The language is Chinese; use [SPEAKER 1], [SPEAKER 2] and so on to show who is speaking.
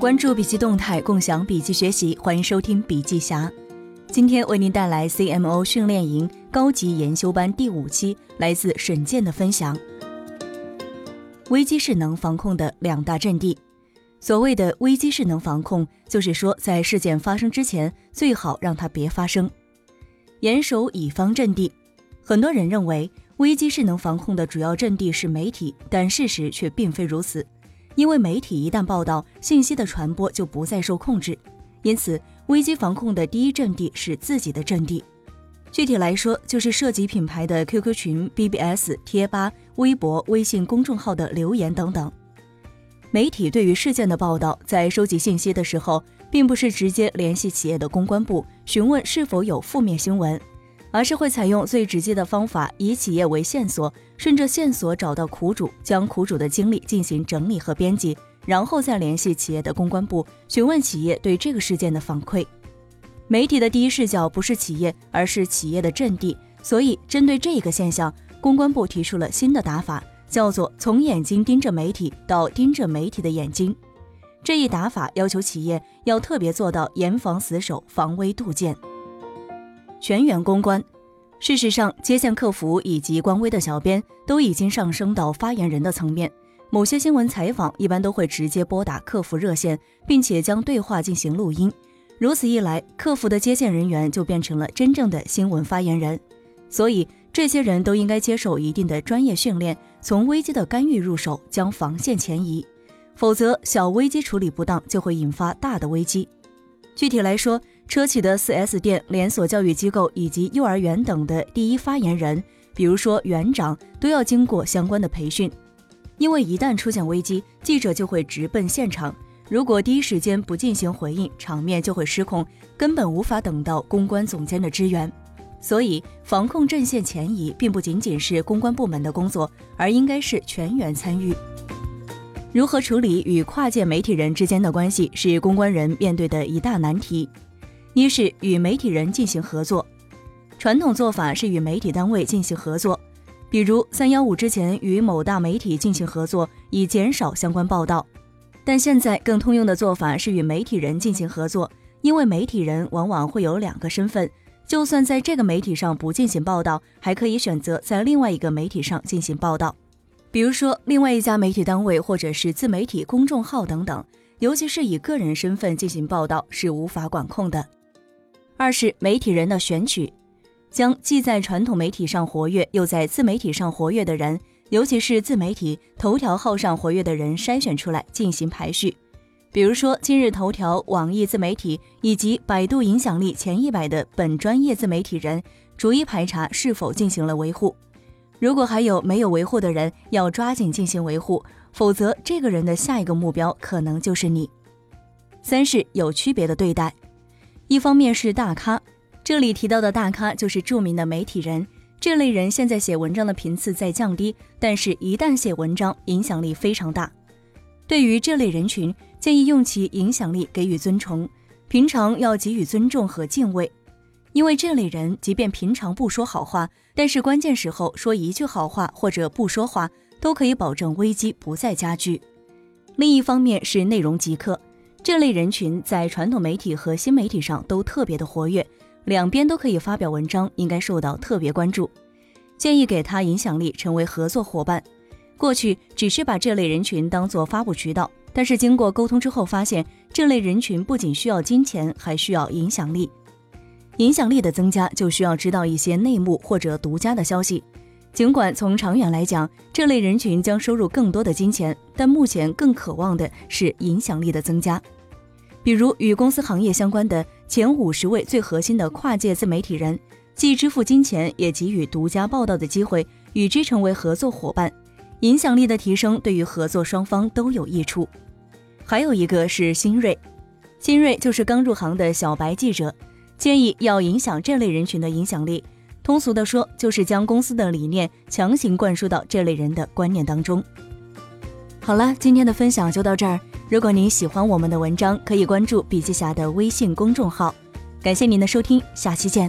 [SPEAKER 1] 关注笔记动态，共享笔记学习，欢迎收听笔记侠。今天为您带来 CMO 训练营高级研修班第五期，来自沈健的分享。危机势能防控的两大阵地。所谓的危机势能防控，就是说在事件发生之前，最好让它别发生。严守乙方阵地。很多人认为危机势能防控的主要阵地是媒体，但事实却并非如此。因为媒体一旦报道，信息的传播就不再受控制。因此，危机防控的第一阵地是自己的阵地。具体来说，就是涉及品牌的 QQ 群、BBS、贴吧、微博、微信公众号的留言等等。媒体对于事件的报道，在收集信息的时候，并不是直接联系企业的公关部询问是否有负面新闻，而是会采用最直接的方法，以企业为线索，顺着线索找到苦主，将苦主的经历进行整理和编辑，然后再联系企业的公关部询问企业对这个事件的反馈。媒体的第一视角不是企业，而是企业的阵地，所以针对这个现象，公关部提出了新的打法。叫做从眼睛盯着媒体到盯着媒体的眼睛，这一打法要求企业要特别做到严防死守、防微杜渐。全员公关，事实上，接线客服以及官微的小编都已经上升到发言人的层面。某些新闻采访一般都会直接拨打客服热线，并且将对话进行录音。如此一来，客服的接线人员就变成了真正的新闻发言人。所以，这些人都应该接受一定的专业训练。从危机的干预入手，将防线前移，否则小危机处理不当就会引发大的危机。具体来说，车企的 4S 店、连锁教育机构以及幼儿园等的第一发言人，比如说园长，都要经过相关的培训。因为一旦出现危机，记者就会直奔现场，如果第一时间不进行回应，场面就会失控，根本无法等到公关总监的支援。所以，防控阵线前移并不仅仅是公关部门的工作，而应该是全员参与。如何处理与跨界媒体人之间的关系，是公关人面对的一大难题。一是与媒体人进行合作，传统做法是与媒体单位进行合作，比如三幺五之前与某大媒体进行合作，以减少相关报道。但现在更通用的做法是与媒体人进行合作，因为媒体人往往会有两个身份。就算在这个媒体上不进行报道，还可以选择在另外一个媒体上进行报道，比如说另外一家媒体单位或者是自媒体公众号等等。尤其是以个人身份进行报道是无法管控的。二是媒体人的选取，将既在传统媒体上活跃又在自媒体上活跃的人，尤其是自媒体头条号上活跃的人筛选出来进行排序。比如说，今日头条、网易自媒体以及百度影响力前一百的本专业自媒体人，逐一排查是否进行了维护。如果还有没有维护的人，要抓紧进行维护，否则这个人的下一个目标可能就是你。三是有区别的对待，一方面是大咖，这里提到的大咖就是著名的媒体人，这类人现在写文章的频次在降低，但是一旦写文章，影响力非常大。对于这类人群。建议用其影响力给予尊崇，平常要给予尊重和敬畏，因为这类人即便平常不说好话，但是关键时候说一句好话或者不说话，都可以保证危机不再加剧。另一方面是内容极客，这类人群在传统媒体和新媒体上都特别的活跃，两边都可以发表文章，应该受到特别关注。建议给他影响力，成为合作伙伴。过去只是把这类人群当做发布渠道。但是经过沟通之后，发现这类人群不仅需要金钱，还需要影响力。影响力的增加，就需要知道一些内幕或者独家的消息。尽管从长远来讲，这类人群将收入更多的金钱，但目前更渴望的是影响力的增加。比如与公司行业相关的前五十位最核心的跨界自媒体人，既支付金钱，也给予独家报道的机会，与之成为合作伙伴。影响力的提升对于合作双方都有益处。还有一个是新锐，新锐就是刚入行的小白记者，建议要影响这类人群的影响力。通俗的说，就是将公司的理念强行灌输到这类人的观念当中。好了，今天的分享就到这儿。如果您喜欢我们的文章，可以关注笔记侠的微信公众号。感谢您的收听，下期见。